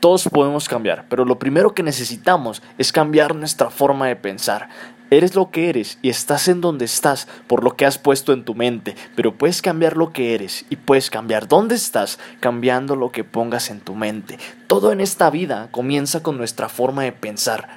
Todos podemos cambiar, pero lo primero que necesitamos es cambiar nuestra forma de pensar. Eres lo que eres y estás en donde estás por lo que has puesto en tu mente, pero puedes cambiar lo que eres y puedes cambiar dónde estás cambiando lo que pongas en tu mente. Todo en esta vida comienza con nuestra forma de pensar.